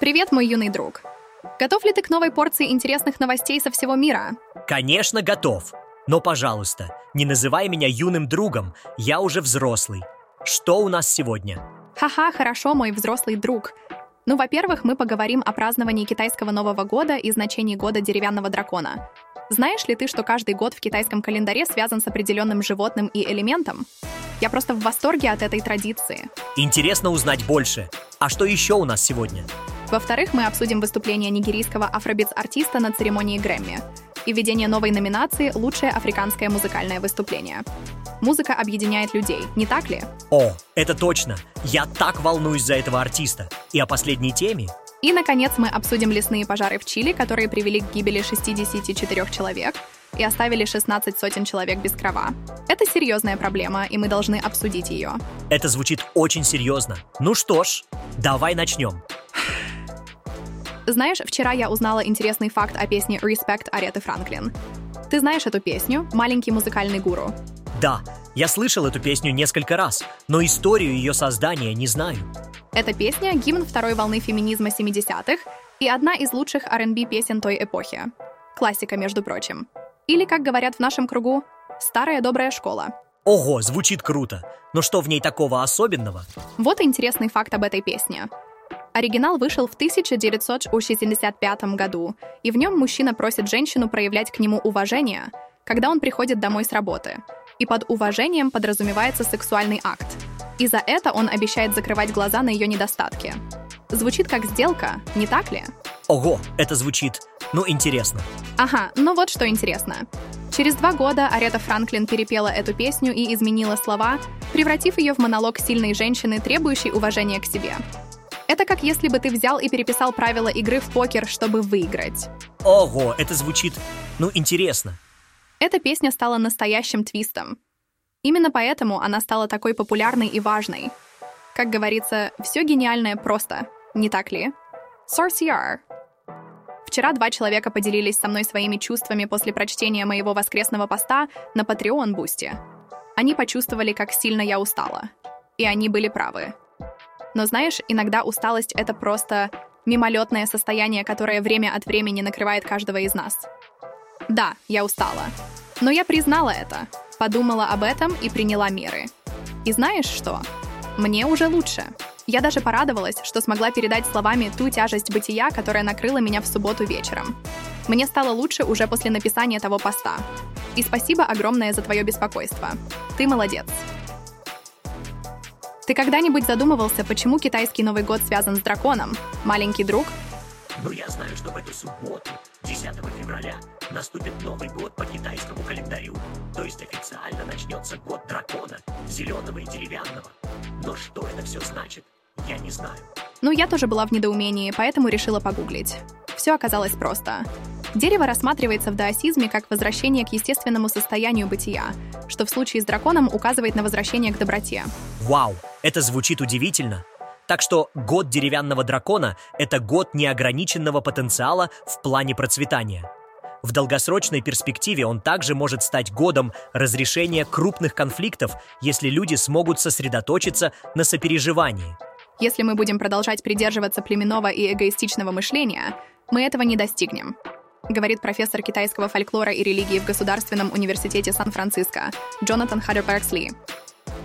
Привет, мой юный друг. Готов ли ты к новой порции интересных новостей со всего мира? Конечно, готов. Но, пожалуйста, не называй меня юным другом, я уже взрослый. Что у нас сегодня? Ха-ха, хорошо, мой взрослый друг. Ну, во-первых, мы поговорим о праздновании китайского Нового года и значении года деревянного дракона. Знаешь ли ты, что каждый год в китайском календаре связан с определенным животным и элементом? Я просто в восторге от этой традиции. Интересно узнать больше. А что еще у нас сегодня? Во-вторых, мы обсудим выступление нигерийского афробитс-артиста на церемонии Грэмми и введение новой номинации «Лучшее африканское музыкальное выступление». Музыка объединяет людей, не так ли? О, это точно. Я так волнуюсь за этого артиста. И о последней теме? И, наконец, мы обсудим лесные пожары в Чили, которые привели к гибели 64 человек и оставили 16 сотен человек без крова. Это серьезная проблема, и мы должны обсудить ее. Это звучит очень серьезно. Ну что ж, давай начнем. Знаешь, вчера я узнала интересный факт о песне «Respect» Ареты Франклин. Ты знаешь эту песню «Маленький музыкальный гуру»? Да, я слышал эту песню несколько раз, но историю ее создания не знаю. Эта песня — гимн второй волны феминизма 70-х и одна из лучших R&B песен той эпохи. Классика, между прочим. Или, как говорят в нашем кругу, старая добрая школа. Ого, звучит круто. Но что в ней такого особенного? Вот интересный факт об этой песне. Оригинал вышел в 1965 году, и в нем мужчина просит женщину проявлять к нему уважение, когда он приходит домой с работы. И под уважением подразумевается сексуальный акт. И за это он обещает закрывать глаза на ее недостатки. Звучит как сделка, не так ли? Ого, это звучит, ну, интересно. Ага, ну вот что интересно. Через два года Арета Франклин перепела эту песню и изменила слова, превратив ее в монолог сильной женщины, требующей уважения к себе. Это как если бы ты взял и переписал правила игры в покер, чтобы выиграть. Ого, это звучит, ну, интересно. Эта песня стала настоящим твистом. Именно поэтому она стала такой популярной и важной. Как говорится, все гениальное просто, не так ли? Sorcier. Вчера два человека поделились со мной своими чувствами после прочтения моего воскресного поста на Patreon Boosty. Они почувствовали, как сильно я устала. И они были правы. Но знаешь, иногда усталость — это просто мимолетное состояние, которое время от времени накрывает каждого из нас. Да, я устала. Но я признала это, подумала об этом и приняла меры. И знаешь что? Мне уже лучше. Я даже порадовалась, что смогла передать словами ту тяжесть бытия, которая накрыла меня в субботу вечером. Мне стало лучше уже после написания того поста. И спасибо огромное за твое беспокойство. Ты молодец. Ты когда-нибудь задумывался, почему китайский Новый год связан с драконом? Маленький друг? Ну, я знаю, что в эту субботу, 10 февраля, наступит Новый год по китайскому календарю. То есть официально начнется год дракона, зеленого и деревянного. Но что это все значит, я не знаю. Ну, я тоже была в недоумении, поэтому решила погуглить. Все оказалось просто. Дерево рассматривается в даосизме как возвращение к естественному состоянию бытия, что в случае с драконом указывает на возвращение к доброте. Вау, это звучит удивительно. Так что год деревянного дракона — это год неограниченного потенциала в плане процветания. В долгосрочной перспективе он также может стать годом разрешения крупных конфликтов, если люди смогут сосредоточиться на сопереживании. Если мы будем продолжать придерживаться племенного и эгоистичного мышления, мы этого не достигнем говорит профессор китайского фольклора и религии в Государственном университете Сан-Франциско Джонатан Ли.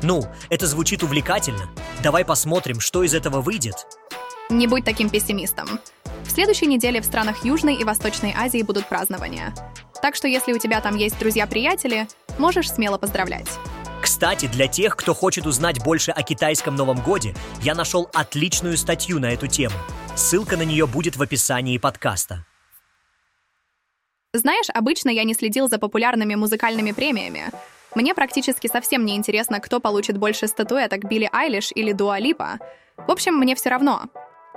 Ну, это звучит увлекательно. Давай посмотрим, что из этого выйдет. Не будь таким пессимистом. В следующей неделе в странах Южной и Восточной Азии будут празднования. Так что если у тебя там есть друзья-приятели, можешь смело поздравлять. Кстати, для тех, кто хочет узнать больше о китайском Новом Годе, я нашел отличную статью на эту тему. Ссылка на нее будет в описании подкаста. Знаешь, обычно я не следил за популярными музыкальными премиями. Мне практически совсем не интересно, кто получит больше статуэток, Билли Айлиш или Дуа Липа. В общем, мне все равно.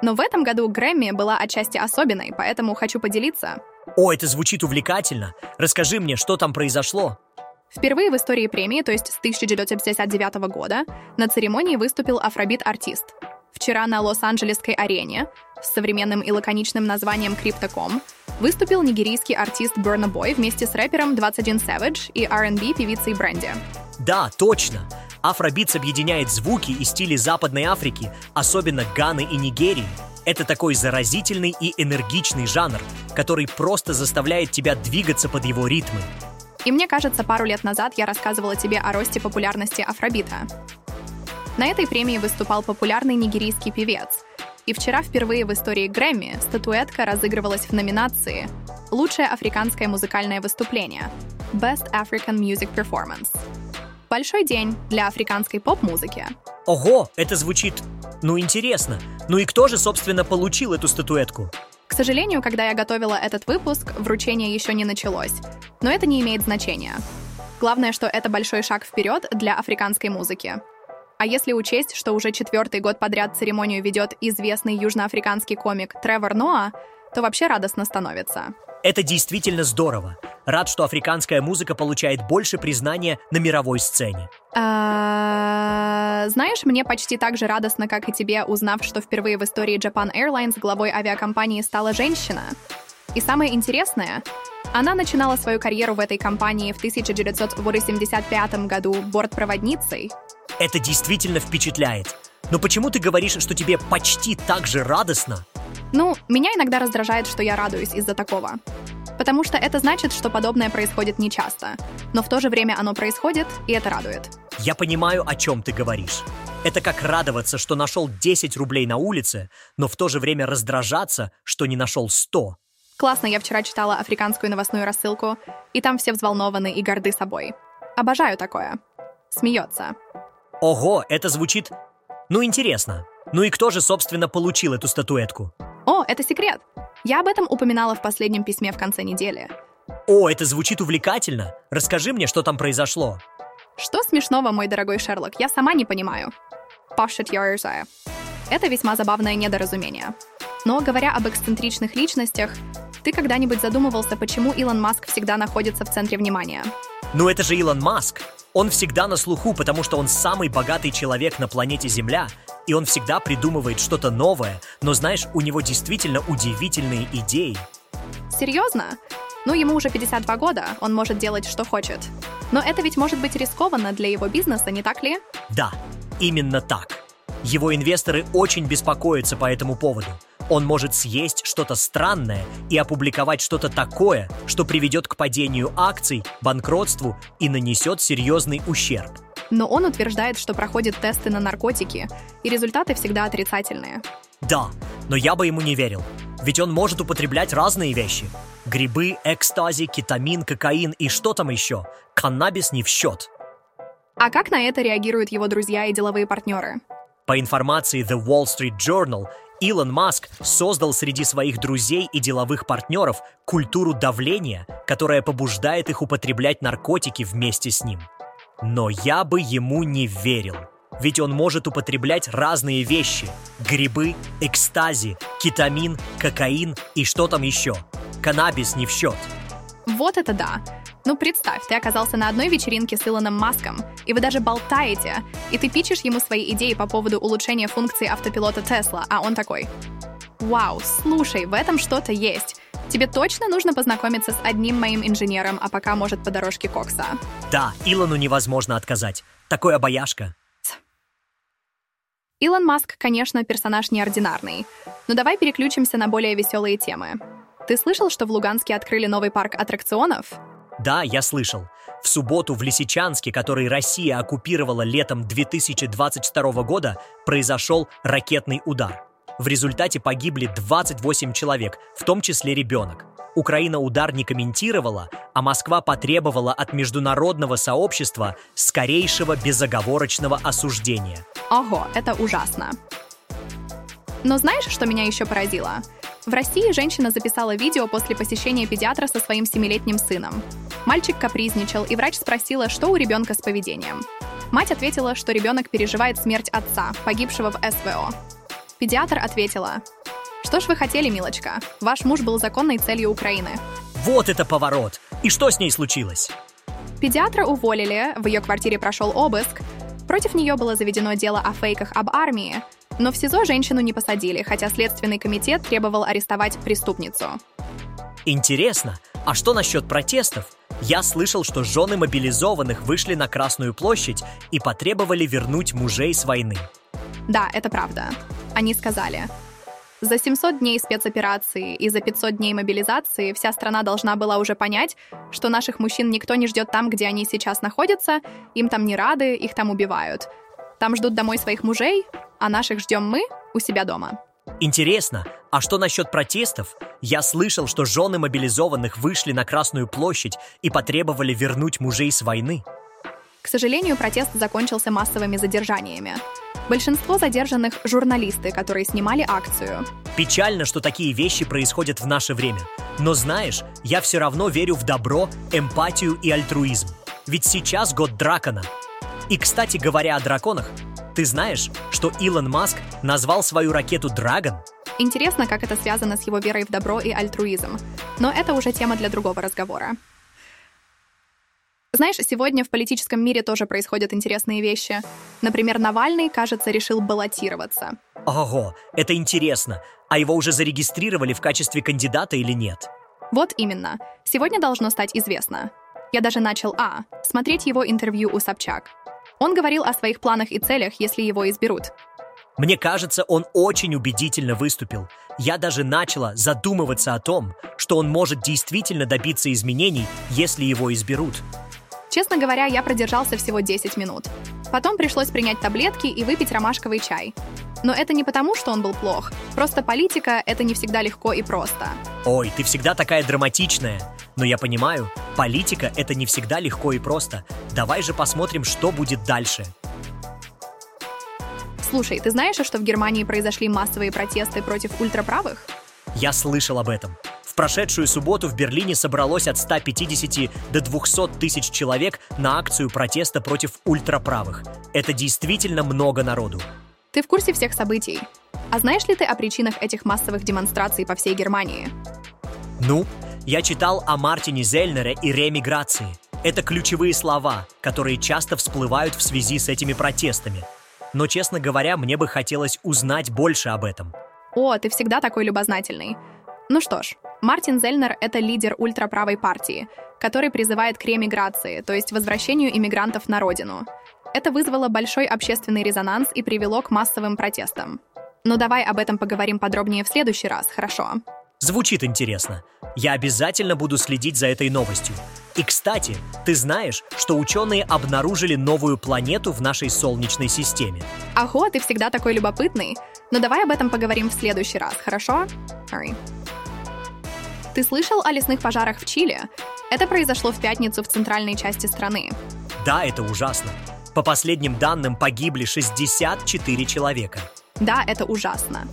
Но в этом году Грэмми была отчасти особенной, поэтому хочу поделиться. О, это звучит увлекательно. Расскажи мне, что там произошло. Впервые в истории премии, то есть с 1959 года, на церемонии выступил афробит-артист. Вчера на Лос-Анджелесской арене с современным и лаконичным названием Crypto.com выступил нигерийский артист Burna Boy вместе с рэпером 21 Savage и R&B певицей Бренди. Да, точно. Afrobeats объединяет звуки и стили Западной Африки, особенно Ганы и Нигерии. Это такой заразительный и энергичный жанр, который просто заставляет тебя двигаться под его ритмы. И мне кажется, пару лет назад я рассказывала тебе о росте популярности афробита. На этой премии выступал популярный нигерийский певец. И вчера впервые в истории Грэмми статуэтка разыгрывалась в номинации «Лучшее африканское музыкальное выступление» Best African Music Performance. Большой день для африканской поп-музыки. Ого, это звучит, ну, интересно. Ну и кто же, собственно, получил эту статуэтку? К сожалению, когда я готовила этот выпуск, вручение еще не началось. Но это не имеет значения. Главное, что это большой шаг вперед для африканской музыки. А если учесть, что уже четвертый год подряд церемонию ведет известный южноафриканский комик Тревор Ноа, то вообще радостно становится. Это действительно здорово. Рад, что африканская музыка получает больше признания на мировой сцене. А, знаешь, мне почти так же радостно, как и тебе, узнав, что впервые в истории Japan Airlines главой авиакомпании стала женщина. И самое интересное, она начинала свою карьеру в этой компании в 1985 году бортпроводницей. Это действительно впечатляет. Но почему ты говоришь, что тебе почти так же радостно? Ну, меня иногда раздражает, что я радуюсь из-за такого. Потому что это значит, что подобное происходит нечасто. Но в то же время оно происходит, и это радует. Я понимаю, о чем ты говоришь. Это как радоваться, что нашел 10 рублей на улице, но в то же время раздражаться, что не нашел 100. Классно, я вчера читала африканскую новостную рассылку, и там все взволнованы и горды собой. Обожаю такое. Смеется. Ого, это звучит... Ну, интересно. Ну и кто же, собственно, получил эту статуэтку? О, это секрет. Я об этом упоминала в последнем письме в конце недели. О, это звучит увлекательно. Расскажи мне, что там произошло. Что смешного, мой дорогой Шерлок, я сама не понимаю. Пашет Йорзая. Это весьма забавное недоразумение. Но говоря об эксцентричных личностях, ты когда-нибудь задумывался, почему Илон Маск всегда находится в центре внимания? Ну это же Илон Маск. Он всегда на слуху, потому что он самый богатый человек на планете Земля, и он всегда придумывает что-то новое, но знаешь, у него действительно удивительные идеи. Серьезно? Ну, ему уже 52 года, он может делать, что хочет. Но это ведь может быть рискованно для его бизнеса, не так ли? Да, именно так. Его инвесторы очень беспокоятся по этому поводу. Он может съесть что-то странное и опубликовать что-то такое, что приведет к падению акций, банкротству и нанесет серьезный ущерб. Но он утверждает, что проходит тесты на наркотики, и результаты всегда отрицательные. Да, но я бы ему не верил. Ведь он может употреблять разные вещи. Грибы, экстази, кетамин, кокаин и что там еще. Каннабис не в счет. А как на это реагируют его друзья и деловые партнеры? По информации The Wall Street Journal, Илон Маск создал среди своих друзей и деловых партнеров культуру давления, которая побуждает их употреблять наркотики вместе с ним. Но я бы ему не верил. Ведь он может употреблять разные вещи. Грибы, экстази, кетамин, кокаин и что там еще. Каннабис не в счет. Вот это да. Ну, представь, ты оказался на одной вечеринке с Илоном Маском, и вы даже болтаете, и ты пичешь ему свои идеи по поводу улучшения функции автопилота Тесла, а он такой «Вау, слушай, в этом что-то есть. Тебе точно нужно познакомиться с одним моим инженером, а пока может по дорожке Кокса». Да, Илону невозможно отказать. Такой обаяшка. Илон Маск, конечно, персонаж неординарный. Но давай переключимся на более веселые темы. Ты слышал, что в Луганске открыли новый парк аттракционов? Да, я слышал. В субботу в Лисичанске, который Россия оккупировала летом 2022 года, произошел ракетный удар. В результате погибли 28 человек, в том числе ребенок. Украина удар не комментировала, а Москва потребовала от международного сообщества скорейшего безоговорочного осуждения. Ого, это ужасно. Но знаешь, что меня еще поразило? В России женщина записала видео после посещения педиатра со своим семилетним сыном. Мальчик капризничал, и врач спросила, что у ребенка с поведением. Мать ответила, что ребенок переживает смерть отца, погибшего в СВО. Педиатр ответила, «Что ж вы хотели, милочка? Ваш муж был законной целью Украины». Вот это поворот! И что с ней случилось? Педиатра уволили, в ее квартире прошел обыск. Против нее было заведено дело о фейках об армии, но в СИЗО женщину не посадили, хотя Следственный комитет требовал арестовать преступницу. Интересно, а что насчет протестов? Я слышал, что жены мобилизованных вышли на Красную площадь и потребовали вернуть мужей с войны. Да, это правда. Они сказали, За 700 дней спецоперации и за 500 дней мобилизации вся страна должна была уже понять, что наших мужчин никто не ждет там, где они сейчас находятся, им там не рады, их там убивают. Там ждут домой своих мужей, а наших ждем мы у себя дома. Интересно, а что насчет протестов? Я слышал, что жены мобилизованных вышли на Красную площадь и потребовали вернуть мужей с войны. К сожалению, протест закончился массовыми задержаниями. Большинство задержанных – журналисты, которые снимали акцию. Печально, что такие вещи происходят в наше время. Но знаешь, я все равно верю в добро, эмпатию и альтруизм. Ведь сейчас год дракона. И, кстати, говоря о драконах, ты знаешь, что Илон Маск назвал свою ракету «Драгон»? Интересно, как это связано с его верой в добро и альтруизм. Но это уже тема для другого разговора. Знаешь, сегодня в политическом мире тоже происходят интересные вещи. Например, Навальный, кажется, решил баллотироваться. Ого, это интересно. А его уже зарегистрировали в качестве кандидата или нет? Вот именно. Сегодня должно стать известно. Я даже начал, а, смотреть его интервью у Собчак. Он говорил о своих планах и целях, если его изберут. Мне кажется, он очень убедительно выступил. Я даже начала задумываться о том, что он может действительно добиться изменений, если его изберут. Честно говоря, я продержался всего 10 минут. Потом пришлось принять таблетки и выпить ромашковый чай. Но это не потому, что он был плох. Просто политика — это не всегда легко и просто. Ой, ты всегда такая драматичная. Но я понимаю, политика — это не всегда легко и просто. Давай же посмотрим, что будет дальше. Слушай, ты знаешь, что в Германии произошли массовые протесты против ультраправых? Я слышал об этом прошедшую субботу в Берлине собралось от 150 до 200 тысяч человек на акцию протеста против ультраправых. Это действительно много народу. Ты в курсе всех событий? А знаешь ли ты о причинах этих массовых демонстраций по всей Германии? Ну, я читал о Мартине Зельнере и ремиграции. Это ключевые слова, которые часто всплывают в связи с этими протестами. Но, честно говоря, мне бы хотелось узнать больше об этом. О, ты всегда такой любознательный. Ну что ж, Мартин Зельнер — это лидер ультраправой партии, который призывает к ремиграции, то есть возвращению иммигрантов на родину. Это вызвало большой общественный резонанс и привело к массовым протестам. Но давай об этом поговорим подробнее в следующий раз, хорошо? Звучит интересно. Я обязательно буду следить за этой новостью. И, кстати, ты знаешь, что ученые обнаружили новую планету в нашей Солнечной системе? Ого, ты всегда такой любопытный. Но давай об этом поговорим в следующий раз, хорошо? Sorry. Ты слышал о лесных пожарах в Чили? Это произошло в пятницу в центральной части страны. Да, это ужасно. По последним данным, погибли 64 человека. Да, это ужасно.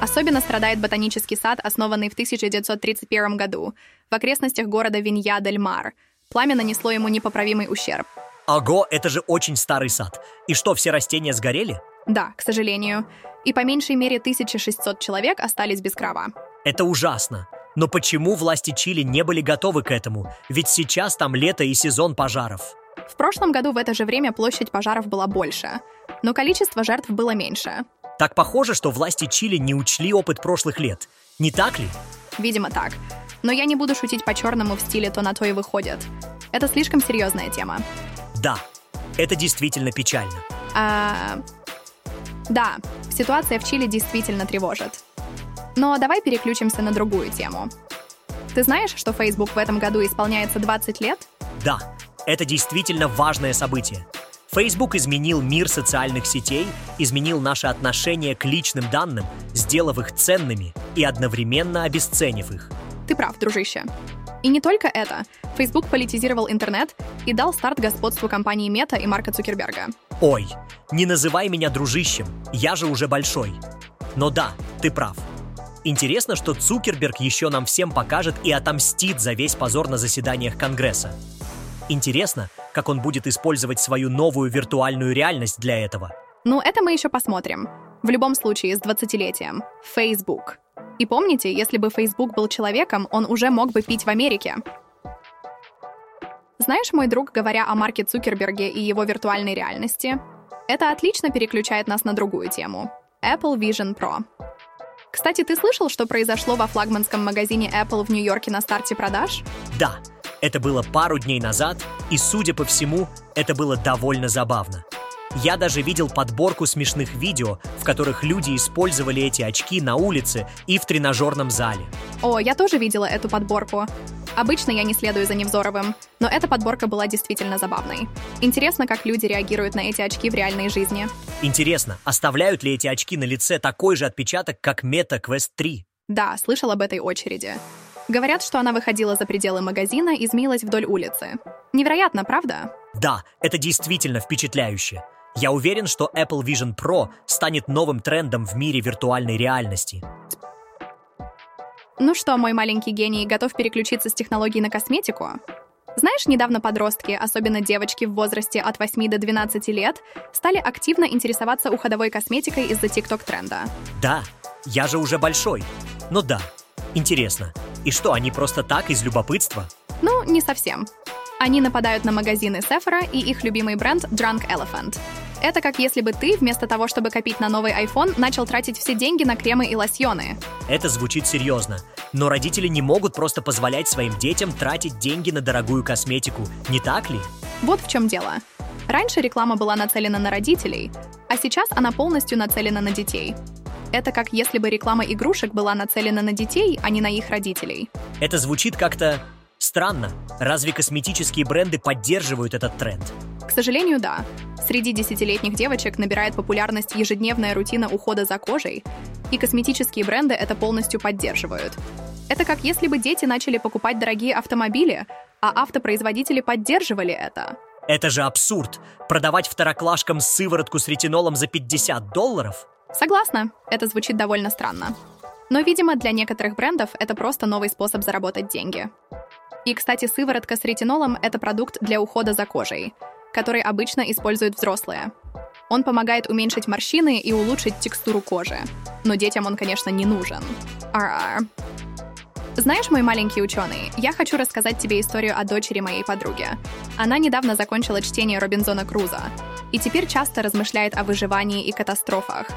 Особенно страдает ботанический сад, основанный в 1931 году в окрестностях города Винья-дель-Мар. Пламя нанесло ему непоправимый ущерб. Ого, это же очень старый сад. И что, все растения сгорели? Да, к сожалению. И по меньшей мере 1600 человек остались без крова. Это ужасно. Но почему власти Чили не были готовы к этому? Ведь сейчас там лето и сезон пожаров. В прошлом году в это же время площадь пожаров была больше, но количество жертв было меньше. Так похоже, что власти Чили не учли опыт прошлых лет. Не так ли? Видимо, так. Но я не буду шутить по-черному в стиле «то на то и выходит». Это слишком серьезная тема. Да, это действительно печально. А... Да, ситуация в Чили действительно тревожит. Но давай переключимся на другую тему. Ты знаешь, что Facebook в этом году исполняется 20 лет? Да, это действительно важное событие. Facebook изменил мир социальных сетей, изменил наше отношение к личным данным, сделав их ценными и одновременно обесценив их. Ты прав, дружище. И не только это. Facebook политизировал интернет и дал старт господству компании Мета и Марка Цукерберга. Ой, не называй меня дружищем, я же уже большой. Но да, ты прав. Интересно, что Цукерберг еще нам всем покажет и отомстит за весь позор на заседаниях Конгресса. Интересно, как он будет использовать свою новую виртуальную реальность для этого. Ну, это мы еще посмотрим. В любом случае, с 20-летием. Facebook. И помните, если бы Facebook был человеком, он уже мог бы пить в Америке. Знаешь, мой друг, говоря о Марке Цукерберге и его виртуальной реальности, это отлично переключает нас на другую тему. Apple Vision Pro. Кстати, ты слышал, что произошло во флагманском магазине Apple в Нью-Йорке на старте продаж? Да, это было пару дней назад, и, судя по всему, это было довольно забавно. Я даже видел подборку смешных видео, в которых люди использовали эти очки на улице и в тренажерном зале. О, я тоже видела эту подборку. Обычно я не следую за Невзоровым, но эта подборка была действительно забавной. Интересно, как люди реагируют на эти очки в реальной жизни. Интересно, оставляют ли эти очки на лице такой же отпечаток, как Meta Quest 3? Да, слышал об этой очереди. Говорят, что она выходила за пределы магазина и змеилась вдоль улицы. Невероятно, правда? Да, это действительно впечатляюще. Я уверен, что Apple Vision Pro станет новым трендом в мире виртуальной реальности. Ну что, мой маленький гений, готов переключиться с технологий на косметику? Знаешь, недавно подростки, особенно девочки в возрасте от 8 до 12 лет, стали активно интересоваться уходовой косметикой из-за TikTok-тренда. Да, я же уже большой. Ну да, интересно. И что, они просто так, из любопытства? Ну, не совсем. Они нападают на магазины Sephora и их любимый бренд Drunk Elephant. Это как если бы ты, вместо того, чтобы копить на новый iPhone, начал тратить все деньги на кремы и лосьоны. Это звучит серьезно. Но родители не могут просто позволять своим детям тратить деньги на дорогую косметику, не так ли? Вот в чем дело. Раньше реклама была нацелена на родителей, а сейчас она полностью нацелена на детей. Это как если бы реклама игрушек была нацелена на детей, а не на их родителей. Это звучит как-то странно. Разве косметические бренды поддерживают этот тренд? К сожалению, да. Среди десятилетних девочек набирает популярность ежедневная рутина ухода за кожей, и косметические бренды это полностью поддерживают. Это как если бы дети начали покупать дорогие автомобили, а автопроизводители поддерживали это. Это же абсурд. Продавать второклашкам сыворотку с ретинолом за 50 долларов? Согласна, это звучит довольно странно. Но, видимо, для некоторых брендов это просто новый способ заработать деньги. И, кстати, сыворотка с ретинолом — это продукт для ухода за кожей — который обычно используют взрослые. Он помогает уменьшить морщины и улучшить текстуру кожи. Но детям он, конечно, не нужен. RR. Знаешь, мой маленький ученый, я хочу рассказать тебе историю о дочери моей подруги. Она недавно закончила чтение Робинзона Круза и теперь часто размышляет о выживании и катастрофах.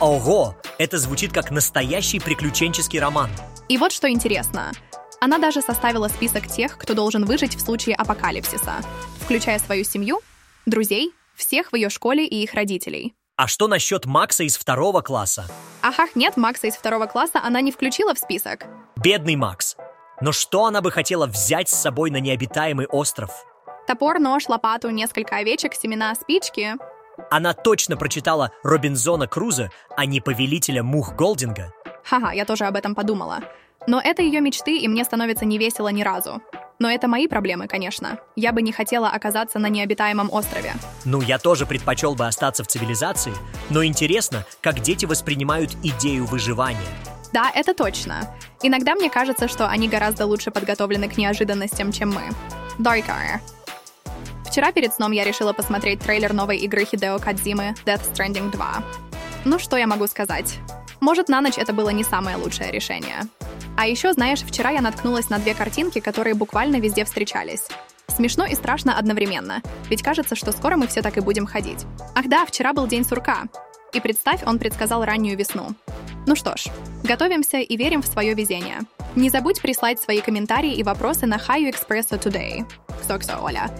Ого, это звучит как настоящий приключенческий роман. И вот что интересно. Она даже составила список тех, кто должен выжить в случае апокалипсиса, включая свою семью, друзей, всех в ее школе и их родителей. А что насчет Макса из второго класса? Ах, нет, Макса из второго класса она не включила в список. Бедный Макс. Но что она бы хотела взять с собой на необитаемый остров? Топор, нож, лопату, несколько овечек, семена, спички. Она точно прочитала Робинзона Круза, а не Повелителя Мух Голдинга. Ха-ха, я тоже об этом подумала. Но это ее мечты, и мне становится не весело ни разу. Но это мои проблемы, конечно. Я бы не хотела оказаться на необитаемом острове. Ну, я тоже предпочел бы остаться в цивилизации, но интересно, как дети воспринимают идею выживания. Да, это точно. Иногда мне кажется, что они гораздо лучше подготовлены к неожиданностям, чем мы. Darker. Вчера перед сном я решила посмотреть трейлер новой игры Хидео Кадзимы Death Stranding 2. Ну, что я могу сказать? Может, на ночь это было не самое лучшее решение. А еще, знаешь, вчера я наткнулась на две картинки, которые буквально везде встречались. Смешно и страшно одновременно, ведь кажется, что скоро мы все так и будем ходить. Ах да, вчера был день сурка. И представь, он предсказал раннюю весну. Ну что ж, готовимся и верим в свое везение. Не забудь прислать свои комментарии и вопросы на How You Express Today. Ксоксо, Оля.